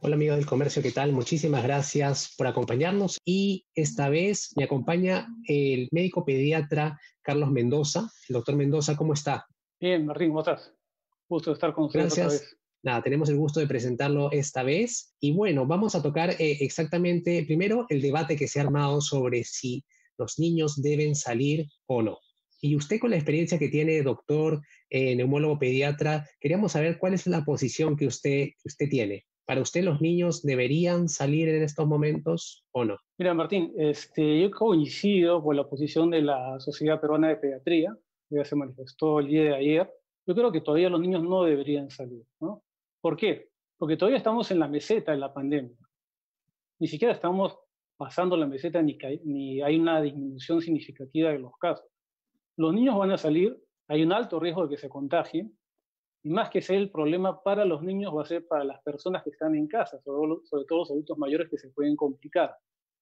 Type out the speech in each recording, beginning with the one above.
Hola amigos del comercio, ¿qué tal? Muchísimas gracias por acompañarnos y esta vez me acompaña el médico pediatra Carlos Mendoza. El doctor Mendoza, ¿cómo está? Bien, Martín, ¿cómo estás? Gusto de estar con ustedes Gracias. otra vez. Nada, tenemos el gusto de presentarlo esta vez. Y bueno, vamos a tocar eh, exactamente, primero, el debate que se ha armado sobre si los niños deben salir o no. Y usted con la experiencia que tiene, doctor, eh, neumólogo pediatra, queríamos saber cuál es la posición que usted, que usted tiene. ¿Para usted los niños deberían salir en estos momentos o no? Mira, Martín, este, yo coincido con la posición de la Sociedad Peruana de Pediatría, que ya se manifestó el día de ayer. Yo creo que todavía los niños no deberían salir, ¿no? ¿Por qué? Porque todavía estamos en la meseta de la pandemia. Ni siquiera estamos pasando la meseta ni, ni hay una disminución significativa de los casos. Los niños van a salir, hay un alto riesgo de que se contagien, y más que ser el problema para los niños, va a ser para las personas que están en casa, sobre, sobre todo los adultos mayores que se pueden complicar.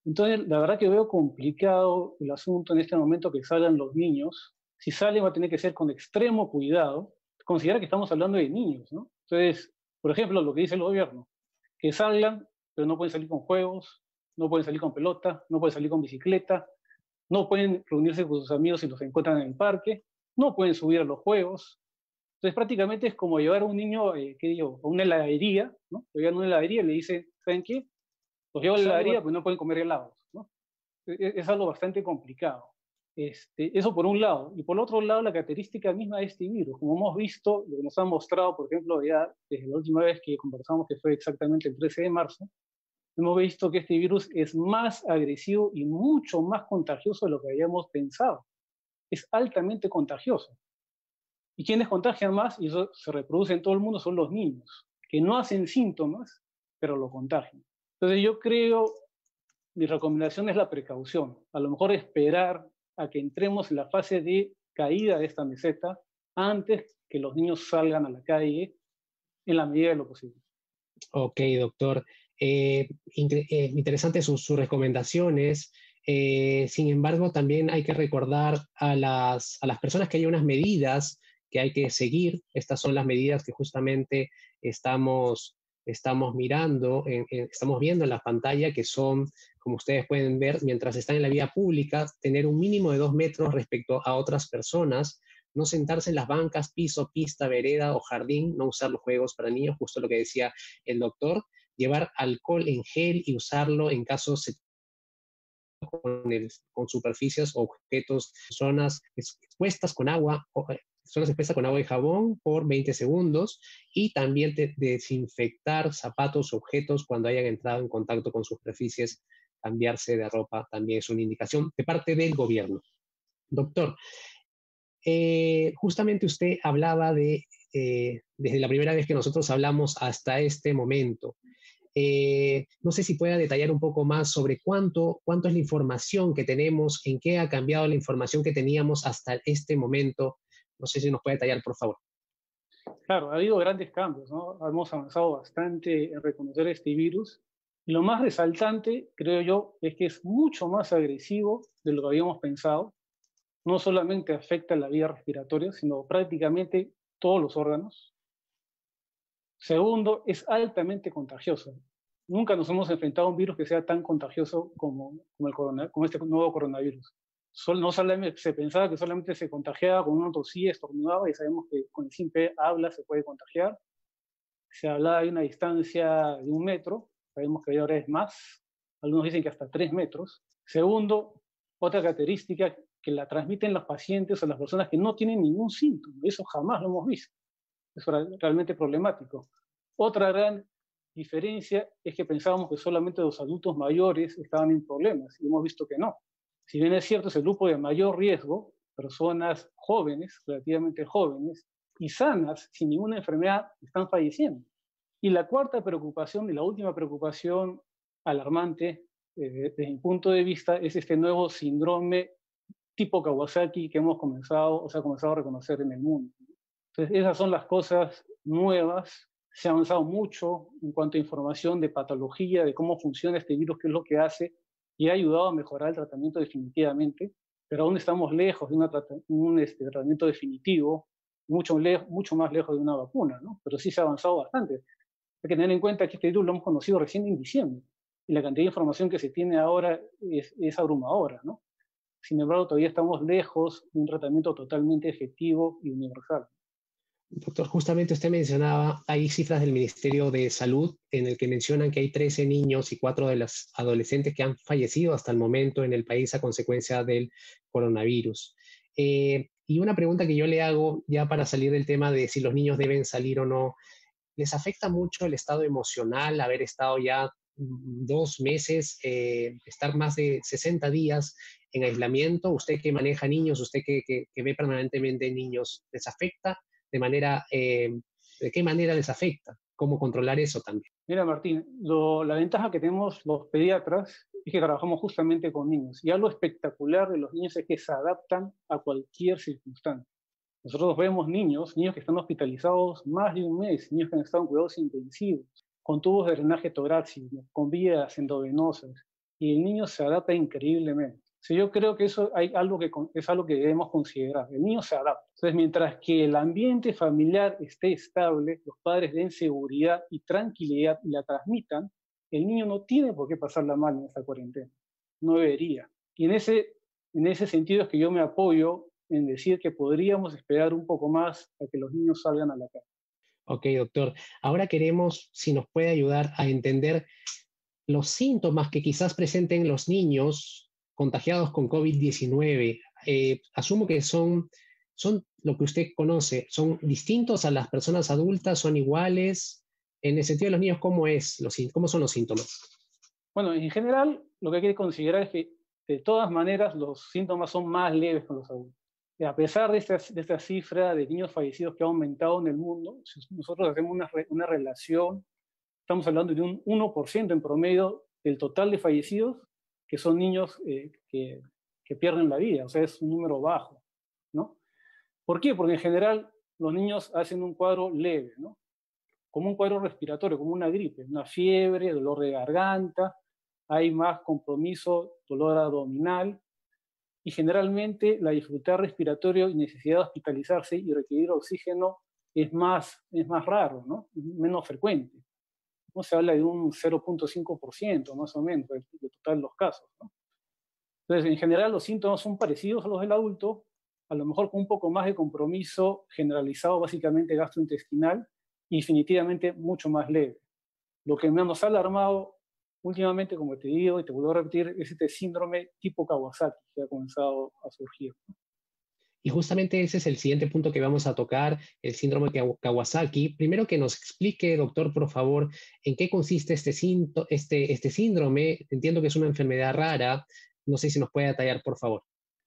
Entonces, la verdad que veo complicado el asunto en este momento que salgan los niños. Si salen va a tener que ser con extremo cuidado. Considera que estamos hablando de niños, ¿no? Entonces, por ejemplo, lo que dice el gobierno, que salgan, pero no pueden salir con juegos, no pueden salir con pelota, no pueden salir con bicicleta, no pueden reunirse con sus amigos si los encuentran en el parque, no pueden subir a los juegos. Entonces, prácticamente es como llevar a un niño, eh, ¿qué digo?, a una heladería, ¿no? Lo llevan a una heladería y le dice, ¿saben qué? Los llevo a la Es heladería, pues no pueden comer helados, ¿no? E- e- Es algo bastante complicado. Este, eso por un lado. Y por otro lado, la característica misma de este virus. Como hemos visto, lo que nos han mostrado, por ejemplo, ya desde la última vez que conversamos, que fue exactamente el 13 de marzo, hemos visto que este virus es más agresivo y mucho más contagioso de lo que habíamos pensado. Es altamente contagioso. ¿Y quienes contagian más? Y eso se reproduce en todo el mundo, son los niños, que no hacen síntomas, pero lo contagian. Entonces yo creo, mi recomendación es la precaución. A lo mejor esperar a que entremos en la fase de caída de esta meseta antes que los niños salgan a la calle en la medida de lo posible. Ok, doctor. Eh, incre- eh, interesantes sus, sus recomendaciones. Eh, sin embargo, también hay que recordar a las, a las personas que hay unas medidas que hay que seguir. Estas son las medidas que justamente estamos, estamos mirando, en- estamos viendo en la pantalla, que son, como ustedes pueden ver, mientras están en la vía pública, tener un mínimo de dos metros respecto a otras personas, no sentarse en las bancas, piso, pista, vereda o jardín, no usar los juegos para niños, justo lo que decía el doctor, llevar alcohol en gel y usarlo en caso se con, con superficies objetos, zonas ex- expuestas con agua, o, eh, zonas expuestas con agua y jabón por 20 segundos y también de- desinfectar zapatos objetos cuando hayan entrado en contacto con superficies, cambiarse de ropa también es una indicación de parte del gobierno. Doctor, eh, justamente usted hablaba de, eh, desde la primera vez que nosotros hablamos hasta este momento, eh, no sé si pueda detallar un poco más sobre cuánto, cuánto es la información que tenemos, en qué ha cambiado la información que teníamos hasta este momento. No sé si nos puede detallar, por favor. Claro, ha habido grandes cambios, ¿no? Hemos avanzado bastante en reconocer este virus. Lo más resaltante, creo yo, es que es mucho más agresivo de lo que habíamos pensado. No solamente afecta la vía respiratoria, sino prácticamente todos los órganos. Segundo, es altamente contagioso. Nunca nos hemos enfrentado a un virus que sea tan contagioso como, como, el corona- como este nuevo coronavirus. Sol- no solamente, se pensaba que solamente se contagiaba con una tosía, estornudaba, y sabemos que con el simple habla se puede contagiar. Se hablaba de una distancia de un metro, sabemos que ahora es más, algunos dicen que hasta tres metros. Segundo, otra característica que la transmiten los pacientes o las personas que no tienen ningún síntoma, eso jamás lo hemos visto. Es ra- realmente problemático. Otra gran diferencia es que pensábamos que solamente los adultos mayores estaban en problemas y hemos visto que no. Si bien es cierto, es el grupo de mayor riesgo, personas jóvenes, relativamente jóvenes, y sanas, sin ninguna enfermedad, están falleciendo. Y la cuarta preocupación y la última preocupación alarmante eh, desde mi punto de vista es este nuevo síndrome tipo Kawasaki que hemos comenzado o se ha comenzado a reconocer en el mundo. Entonces, esas son las cosas nuevas. Se ha avanzado mucho en cuanto a información de patología, de cómo funciona este virus, qué es lo que hace, y ha ayudado a mejorar el tratamiento definitivamente, pero aún estamos lejos de un este, tratamiento definitivo, mucho, mucho más lejos de una vacuna, ¿no? pero sí se ha avanzado bastante. Hay que tener en cuenta que este virus lo hemos conocido recién en diciembre, y la cantidad de información que se tiene ahora es, es abrumadora. ¿no? Sin embargo, todavía estamos lejos de un tratamiento totalmente efectivo y universal. Doctor, justamente usted mencionaba, hay cifras del Ministerio de Salud en el que mencionan que hay 13 niños y 4 de los adolescentes que han fallecido hasta el momento en el país a consecuencia del coronavirus. Eh, y una pregunta que yo le hago ya para salir del tema de si los niños deben salir o no, ¿les afecta mucho el estado emocional haber estado ya dos meses, eh, estar más de 60 días en aislamiento? Usted que maneja niños, usted que, que ve permanentemente niños, ¿les afecta? De manera, eh, de qué manera les afecta, cómo controlar eso también. Mira, Martín, la ventaja que tenemos los pediatras es que trabajamos justamente con niños. Y algo espectacular de los niños es que se adaptan a cualquier circunstancia. Nosotros vemos niños, niños que están hospitalizados más de un mes, niños que han estado en cuidados intensivos, con tubos de drenaje torácico, con vías endovenosas, y el niño se adapta increíblemente yo creo que eso hay algo que, es algo que debemos considerar. El niño se adapta. Entonces, mientras que el ambiente familiar esté estable, los padres den seguridad y tranquilidad y la transmitan, el niño no tiene por qué pasarla mal en esta cuarentena. No debería. Y en ese, en ese sentido es que yo me apoyo en decir que podríamos esperar un poco más a que los niños salgan a la calle. Ok, doctor. Ahora queremos, si nos puede ayudar a entender los síntomas que quizás presenten los niños contagiados con COVID-19, eh, asumo que son, son lo que usted conoce, son distintos a las personas adultas, son iguales. En el sentido de los niños, ¿cómo, es los, cómo son los síntomas? Bueno, en general, lo que hay que considerar es que de todas maneras los síntomas son más leves con los adultos. Y a pesar de esta, de esta, cifra de niños fallecidos que ha aumentado en el mundo, si nosotros hacemos una, una relación, estamos hablando de un 1% en promedio del total de fallecidos que son niños eh, que, que, pierden la vida, o sea, es un número bajo, ¿no? ¿Por qué? Porque en general los niños hacen un cuadro leve, ¿no? Como un cuadro respiratorio, como una gripe, una fiebre, dolor de garganta, hay más compromiso, dolor abdominal, y generalmente la dificultad respiratoria y necesidad de hospitalizarse y requerir oxígeno es más, es más raro, ¿no? menos frecuente se habla de un 0.5% más o menos de, total los casos. Entonces, en general, los síntomas son parecidos a los del adulto, a lo mejor con un poco más de compromiso generalizado, básicamente gastrointestinal, y definitivamente mucho más leve. Lo que nos ha alarmado últimamente, como te digo y te vuelvo a repetir, es este síndrome tipo Kawasaki que ha comenzado a surgir. Y justamente ese es el siguiente punto que vamos a tocar, el síndrome de Kawasaki. Primero que nos explique, doctor, por favor, en qué consiste este, este, este síndrome. Entiendo que es una enfermedad rara. No sé si nos puede detallar, por favor.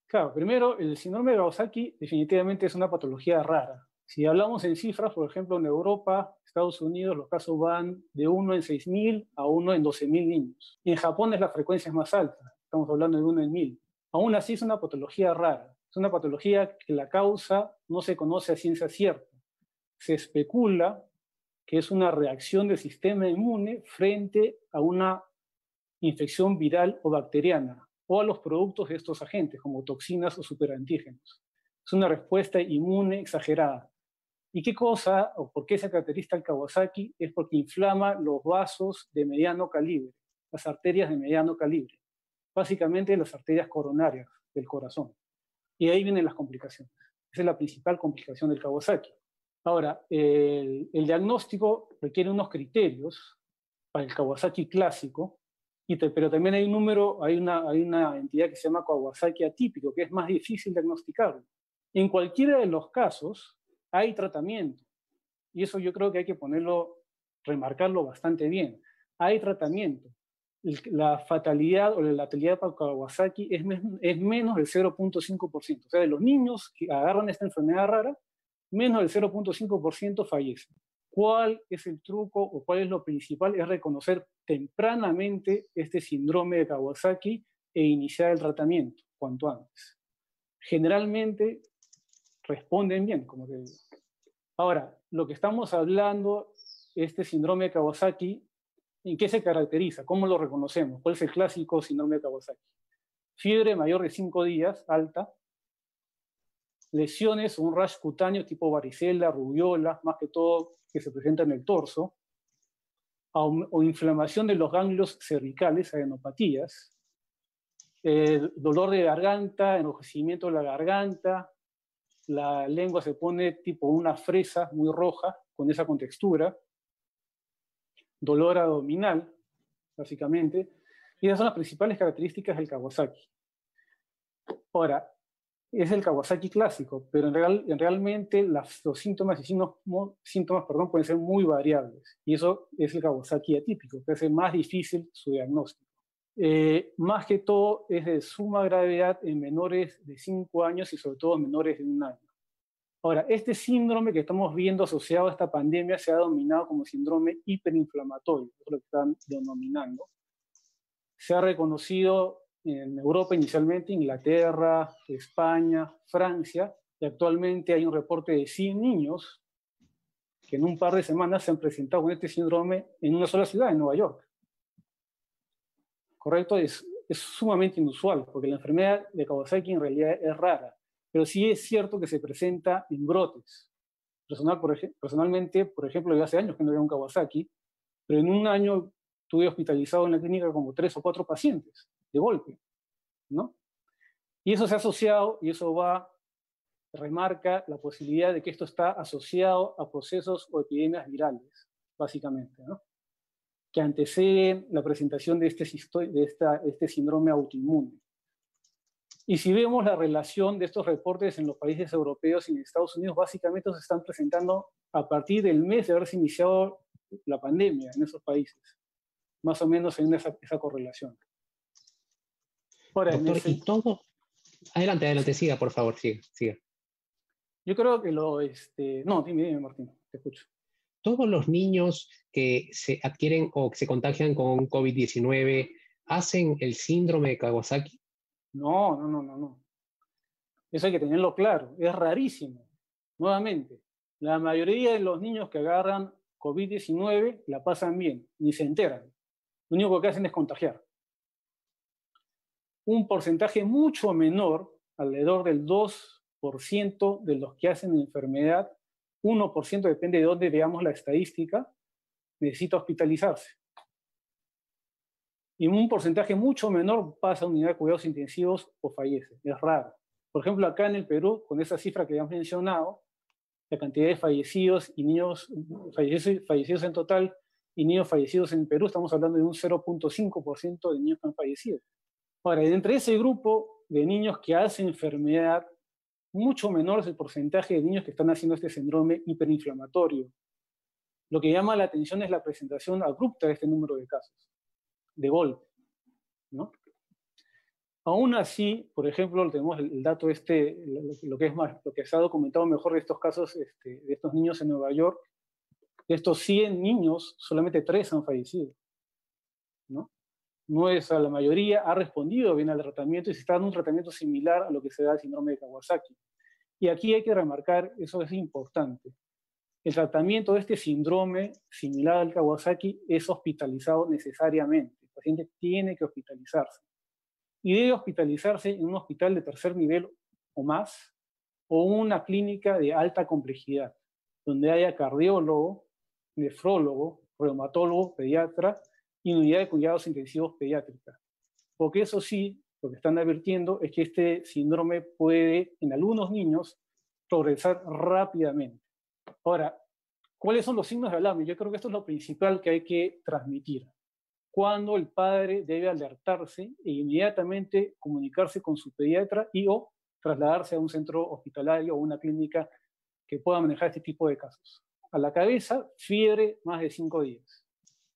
Claro, primero, el síndrome de Kawasaki definitivamente es una patología rara. Si hablamos en cifras, por ejemplo, en Europa, Estados Unidos, los casos van de 1 en 6.000 a 1 en 12.000 niños. Y en Japón es la frecuencia más alta, estamos hablando de 1 en 1.000. Aún así es una patología rara. Es una patología que la causa no se conoce a ciencia cierta. Se especula que es una reacción del sistema inmune frente a una infección viral o bacteriana o a los productos de estos agentes, como toxinas o superantígenos. Es una respuesta inmune exagerada. ¿Y qué cosa o por qué se caracteriza el Kawasaki? Es porque inflama los vasos de mediano calibre, las arterias de mediano calibre, básicamente las arterias coronarias del corazón. Y ahí vienen las complicaciones. Esa es la principal complicación del Kawasaki. Ahora, el, diagnóstico requiere unos criterios para el Kawasaki clásico, y pero también hay un número, hay una, hay una entidad que se llama Kawasaki atípico, que es más difícil diagnosticarlo. En cualquiera de los casos hay tratamiento, y eso yo creo que hay que ponerlo, remarcarlo bastante bien. Hay tratamiento, la fatalidad o la letalidad para Kawasaki es, es menos del 0.5%. O sea, de los niños que agarran esta enfermedad rara, menos del 0.5% fallecen. ¿Cuál es el truco o cuál es lo principal? Es reconocer tempranamente este síndrome de Kawasaki e iniciar el tratamiento cuanto antes. generalmente responden bien, como te digo. Ahora, lo que estamos hablando, este síndrome de Kawasaki, ¿en qué se caracteriza? ¿Cómo lo reconocemos? ¿Cuál es el clásico síndrome de Kawasaki? Fiebre mayor de 5 días, alta, lesiones un rash cutáneo tipo varicela, rubiola, más que todo que se presenta en el torso, o inflamación de los ganglios cervicales, adenopatías, dolor de garganta, enrojecimiento de la garganta, la lengua se pone tipo una fresa muy roja, con esa contextura, dolor abdominal, básicamente, y esas son las principales características del Kawasaki. Ahora, es el Kawasaki clásico, pero en real, realmente los síntomas y síntomas, perdón, pueden ser muy variables. Y eso es el Kawasaki atípico, que hace más difícil su diagnóstico. Eh, más que todo es de suma gravedad en menores de 5 años y sobre todo en menores de un año. Ahora, este síndrome que estamos viendo asociado a esta pandemia se ha denominado como síndrome hiperinflamatorio, es lo que están denominando. Se ha reconocido en Europa inicialmente, Inglaterra, España, Francia, y actualmente hay un reporte de 100 niños que en un par de semanas se han presentado con este síndrome en una sola ciudad, en Nueva York. ¿Correcto? Es, es sumamente inusual, porque la enfermedad de Kawasaki en realidad es rara, pero sí es cierto que se presenta en brotes. Personal, por personalmente, por ejemplo, yo hace años que no había un Kawasaki, pero en un año tuve hospitalizado en la clínica como tres o cuatro pacientes de golpe, ¿no? Y eso se ha asociado, y eso va, remarca la posibilidad de que esto está asociado a procesos o epidemias virales, básicamente, ¿no? Que anteceden la presentación de este, de esta, este síndrome autoinmune. Y si vemos la relación de estos reportes en los países europeos y en Estados Unidos, básicamente se están presentando a partir del mes de haberse iniciado la pandemia en esos países. Más o menos en esa, esa correlación. Doctor, y todo... Adelante, adelante, siga, por favor, siga, siga. Yo creo que lo... Este... No, dime, dime, Martín, te escucho. ¿Todos los niños que se adquieren o que se contagian con COVID-19 hacen el síndrome de Kawasaki? No, no, no, no, no. Eso hay que tenerlo claro. Es rarísimo. Nuevamente, la mayoría de los niños que agarran COVID-19 la pasan bien, ni se enteran. Lo único que hacen es contagiar un porcentaje mucho menor, alrededor del 2% de los que hacen enfermedad, 1% depende de dónde veamos la estadística, necesita hospitalizarse. Y un porcentaje mucho menor pasa a unidad de cuidados intensivos o fallece. Es raro. Por ejemplo, acá en el Perú, con esa cifra que ya hemos mencionado, la cantidad de fallecidos y niños fallecidos, fallecidos en total y niños fallecidos en Perú, estamos hablando de un 0.5% de niños que han fallecido. Ahora, entre ese grupo de niños que hacen enfermedad, mucho menor es el porcentaje de niños que están haciendo este síndrome hiperinflamatorio. Lo que llama la atención es la presentación abrupta de este número de casos, de golpe. ¿no? Aún así, por ejemplo, tenemos el, dato este, lo, que es más, lo que se ha documentado mejor de estos casos, este, de estos niños en Nueva York, de estos 100 niños, solamente 3 han fallecido. ¿no? no es la mayoría, ha respondido bien al tratamiento y se está dando un tratamiento similar a lo que se da al síndrome de Kawasaki. Y aquí hay que remarcar, eso es importante, el tratamiento de este síndrome similar al Kawasaki es hospitalizado necesariamente. Paciente tiene que hospitalizarse. Y debe hospitalizarse en un hospital de tercer nivel o más, o una clínica de alta complejidad, donde haya cardiólogo, nefrólogo, reumatólogo, pediatra y unidad de cuidados intensivos pediátrica. Porque eso sí, lo que están advirtiendo es que este síndrome puede, en algunos niños, progresar rápidamente. Ahora, ¿cuáles son los signos de alarma? Yo creo que esto es lo principal que hay que transmitir. Cuando el padre debe alertarse e inmediatamente comunicarse con su pediatra y o trasladarse a un centro hospitalario o una clínica que pueda manejar este tipo de casos. A la cabeza, fiebre más de cinco días.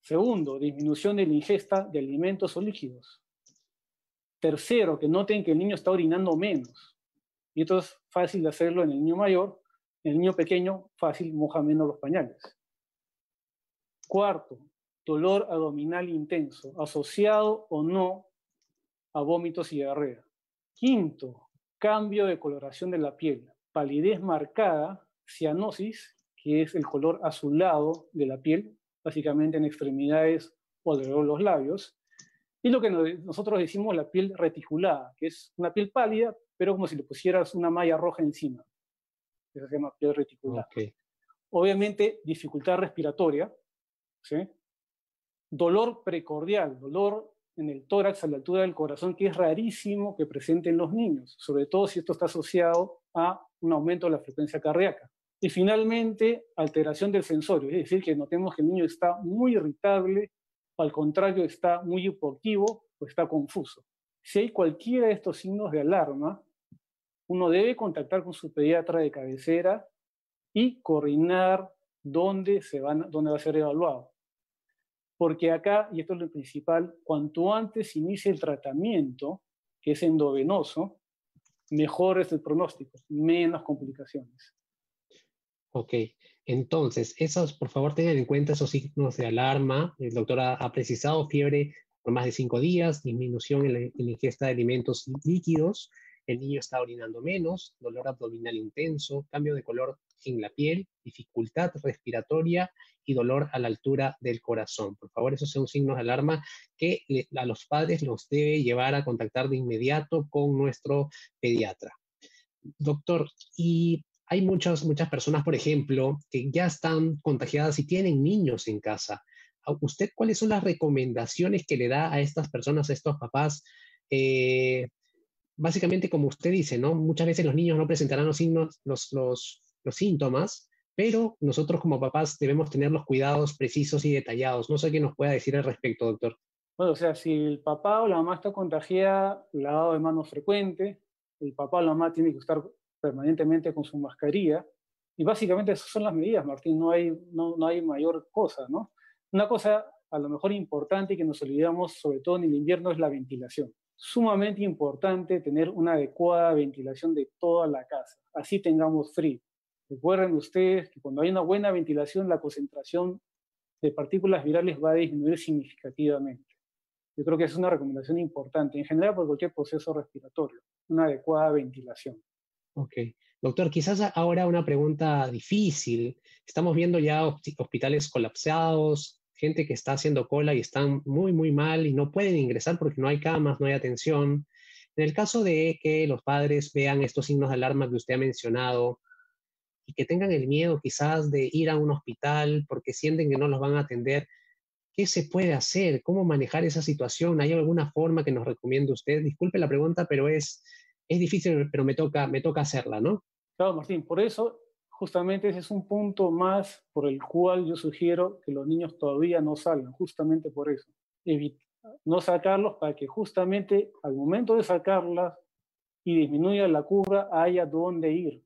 Segundo, disminución de la ingesta de alimentos o líquidos. Tercero, que noten que el niño está orinando menos. Y esto es fácil de hacerlo en el niño mayor. En el niño pequeño, fácil, moja menos los pañales. Cuarto, dolor abdominal intenso, asociado o no a vómitos y diarrea. Quinto, cambio de coloración de la piel, palidez marcada, cianosis, que es el color azulado de la piel, básicamente en extremidades o alrededor de los labios, y lo que nosotros decimos la piel reticulada, que es una piel pálida, pero como si le pusieras una malla roja encima. Eso se llama piel reticulada. Obviamente, dificultad respiratoria, ¿sí? Dolor precordial, dolor en el tórax a la altura del corazón, que es rarísimo que presente en los niños, sobre todo si esto está asociado a un aumento de la frecuencia cardíaca. Y finalmente, alteración del sensorio, es decir, que notemos que el niño está muy irritable, al contrario, está muy hipoactivo o está confuso. Si hay cualquiera de estos signos de alarma, uno debe contactar con su pediatra de cabecera y coordinar dónde, se van, dónde va a ser evaluado. Porque acá, y esto es lo principal, cuanto antes inicie el tratamiento, que es endovenoso, mejor es el pronóstico, menos complicaciones. Ok, entonces, esos, por favor, tengan en cuenta esos signos de alarma. El doctor ha, precisado fiebre por más de cinco días, disminución en la, ingesta de alimentos líquidos, el niño está orinando menos, dolor abdominal intenso, cambio de color en la piel, dificultad respiratoria y dolor a la altura del corazón. Por favor, esos son signos de alarma que a los padres los debe llevar a contactar de inmediato con nuestro pediatra. Doctor, y hay muchas, muchas personas, por ejemplo, que ya están contagiadas y tienen niños en casa. ¿Usted cuáles son las recomendaciones que le da a estas personas, a estos papás? Eh, básicamente, como usted dice, ¿no? Muchas veces los niños no presentarán los, signos, los, los síntomas, pero nosotros como papás debemos tener los cuidados precisos y detallados. No sé qué nos pueda decir al respecto, doctor. Bueno, o sea, si el papá o la mamá está contagiada, lavado de manos frecuente, el papá o la mamá tiene que estar permanentemente con su mascarilla. Y básicamente esas son las medidas, Martín, no hay, no, no hay mayor cosa, ¿no? Una cosa a lo mejor importante que nos olvidamos, sobre todo en el invierno, es la ventilación. Sumamente importante tener una adecuada ventilación de toda la casa, así tengamos frío. Recuerden ustedes que cuando hay una buena ventilación, la concentración de partículas virales va a disminuir significativamente. Yo creo que es una recomendación importante, en general por cualquier proceso respiratorio, una adecuada ventilación. Ok. Doctor, quizás ahora una pregunta difícil. Estamos viendo ya hospitales colapsados, gente que está haciendo cola y están muy, muy mal y no pueden ingresar porque no hay camas, no hay atención. En el caso de que los padres vean estos signos de alarma que usted ha mencionado y que tengan el miedo quizás de ir a un hospital porque sienten que no los van a atender, ¿qué se puede hacer? ¿Cómo manejar esa situación? ¿Hay alguna forma que nos recomiende usted? Disculpe la pregunta, pero es, es difícil, pero me toca, me toca hacerla, ¿no? Claro, Martín, por eso justamente ese es un punto más por el cual yo sugiero que los niños todavía no salgan, justamente por eso. no sacarlos para que justamente al momento de sacarlas y disminuya la curva haya dónde ir.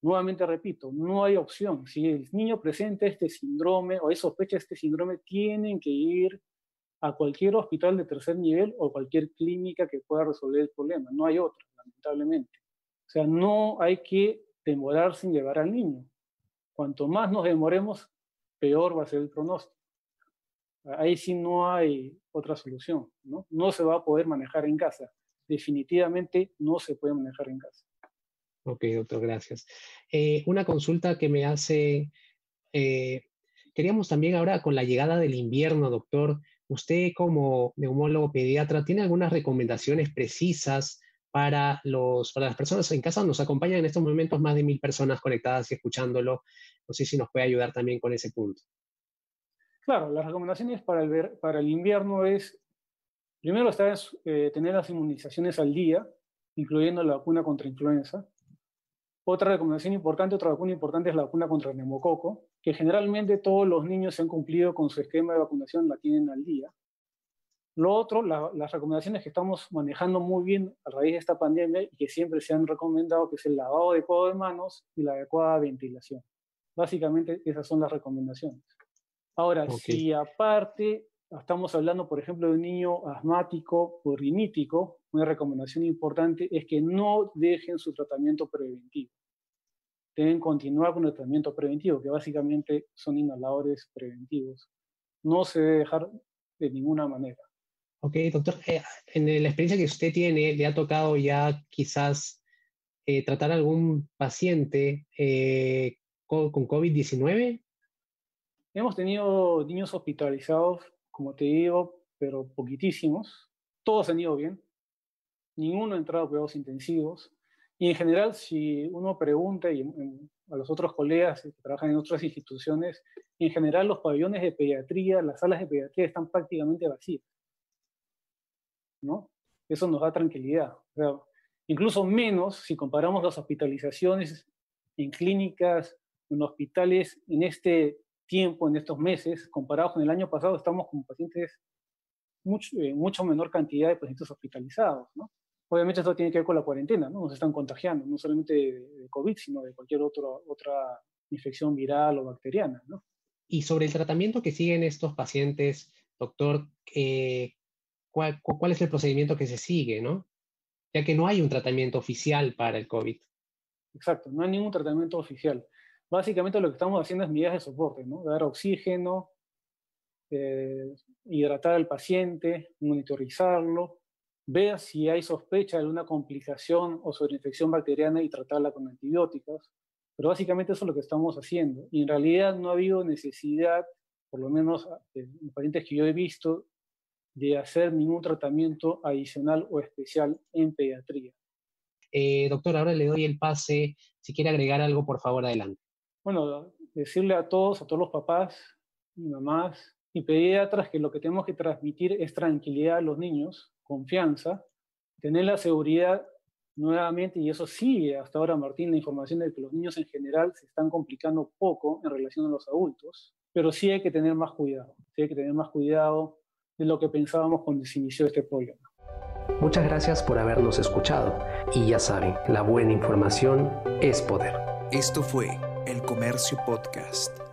Nuevamente repito, no hay opción. Si el niño presenta este síndrome o hay sospecha de este síndrome, tienen que ir a cualquier hospital de tercer nivel o cualquier clínica que pueda resolver el problema. No hay otra lamentablemente. O sea, no hay que demorar sin llevar al niño. Cuanto más nos demoremos, peor va a ser el pronóstico. Ahí sí no hay otra solución, ¿no? No se va a poder manejar en casa. Definitivamente no se puede manejar en casa. Ok, doctor, gracias. Eh, una consulta que me hace, eh, queríamos también ahora con la llegada del invierno, doctor, usted como neumólogo pediatra, ¿tiene algunas recomendaciones precisas para, los, para las personas en casa. Nos acompañan en estos momentos más de mil personas conectadas y escuchándolo. No sé si nos puede ayudar también con ese punto. Claro, las recomendaciones para el, para el invierno es, primero está eh, tener las inmunizaciones al día, incluyendo la vacuna contra influenza. Otra recomendación importante, otra vacuna importante es la vacuna contra el neumococo, que generalmente todos los niños se han cumplido con su esquema de vacunación, la tienen al día. Lo otro, las recomendaciones que estamos manejando muy bien a raíz de esta pandemia y que siempre se han recomendado, que es el lavado adecuado de manos y la adecuada ventilación. Básicamente esas son las recomendaciones. Ahora, si aparte estamos hablando, por ejemplo, de un niño asmático o rinítico, una recomendación importante es que no dejen su tratamiento preventivo. Deben continuar con el tratamiento preventivo, que básicamente son inhaladores preventivos. No se debe dejar de ninguna manera. Ok, doctor, eh, en la experiencia que usted tiene, ¿le ha tocado ya quizás eh, tratar a algún paciente eh, con, con COVID-19? Hemos tenido niños hospitalizados, como te digo, pero poquitísimos. Todos han ido bien. Ninguno ha entrado a cuidados intensivos. Y en general, si uno pregunta y, a los otros colegas que trabajan en otras instituciones, en general los pabellones de pediatría, las salas de pediatría están prácticamente vacías. ¿no? Eso nos da tranquilidad. incluso menos si comparamos las hospitalizaciones en clínicas, en hospitales, en este tiempo, en estos meses, comparado con el año pasado, estamos con pacientes, mucho, eh, mucho menor cantidad de pacientes hospitalizados. ¿no? Obviamente esto tiene que ver con la cuarentena, ¿no? Nos están contagiando, no solamente de, COVID, sino de cualquier otro, otra infección viral o bacteriana, ¿no? Y sobre el tratamiento que siguen estos pacientes, doctor, eh, ¿cuál, ¿cuál, es el procedimiento que se sigue, no? Ya que no hay un tratamiento oficial para el COVID. Exacto, no hay ningún tratamiento oficial. Básicamente lo que estamos haciendo es medidas de soporte, ¿no? Dar oxígeno, eh, hidratar al paciente, monitorizarlo, ver si hay sospecha de una complicación o sobreinfección bacteriana y tratarla con antibióticos. Pero básicamente eso es lo que estamos haciendo. Y en realidad no ha habido necesidad, por lo menos en los pacientes que yo he visto, de hacer ningún tratamiento adicional o especial en pediatría. Eh, doctor, ahora le doy el pase. Si quiere agregar algo, por favor, adelante. Bueno, decirle a todos, a todos los papás y mamás y pediatras que lo que tenemos que transmitir es tranquilidad a los niños, confianza, tener la seguridad nuevamente, y eso sigue hasta ahora, Martín, la información de que los niños en general se están complicando poco en relación a los adultos, pero sí hay que tener más cuidado, sí hay que tener más cuidado de lo que pensábamos cuando se inició este problema. Muchas gracias por habernos escuchado y ya saben, la buena información es poder. Esto fue El Comercio Podcast.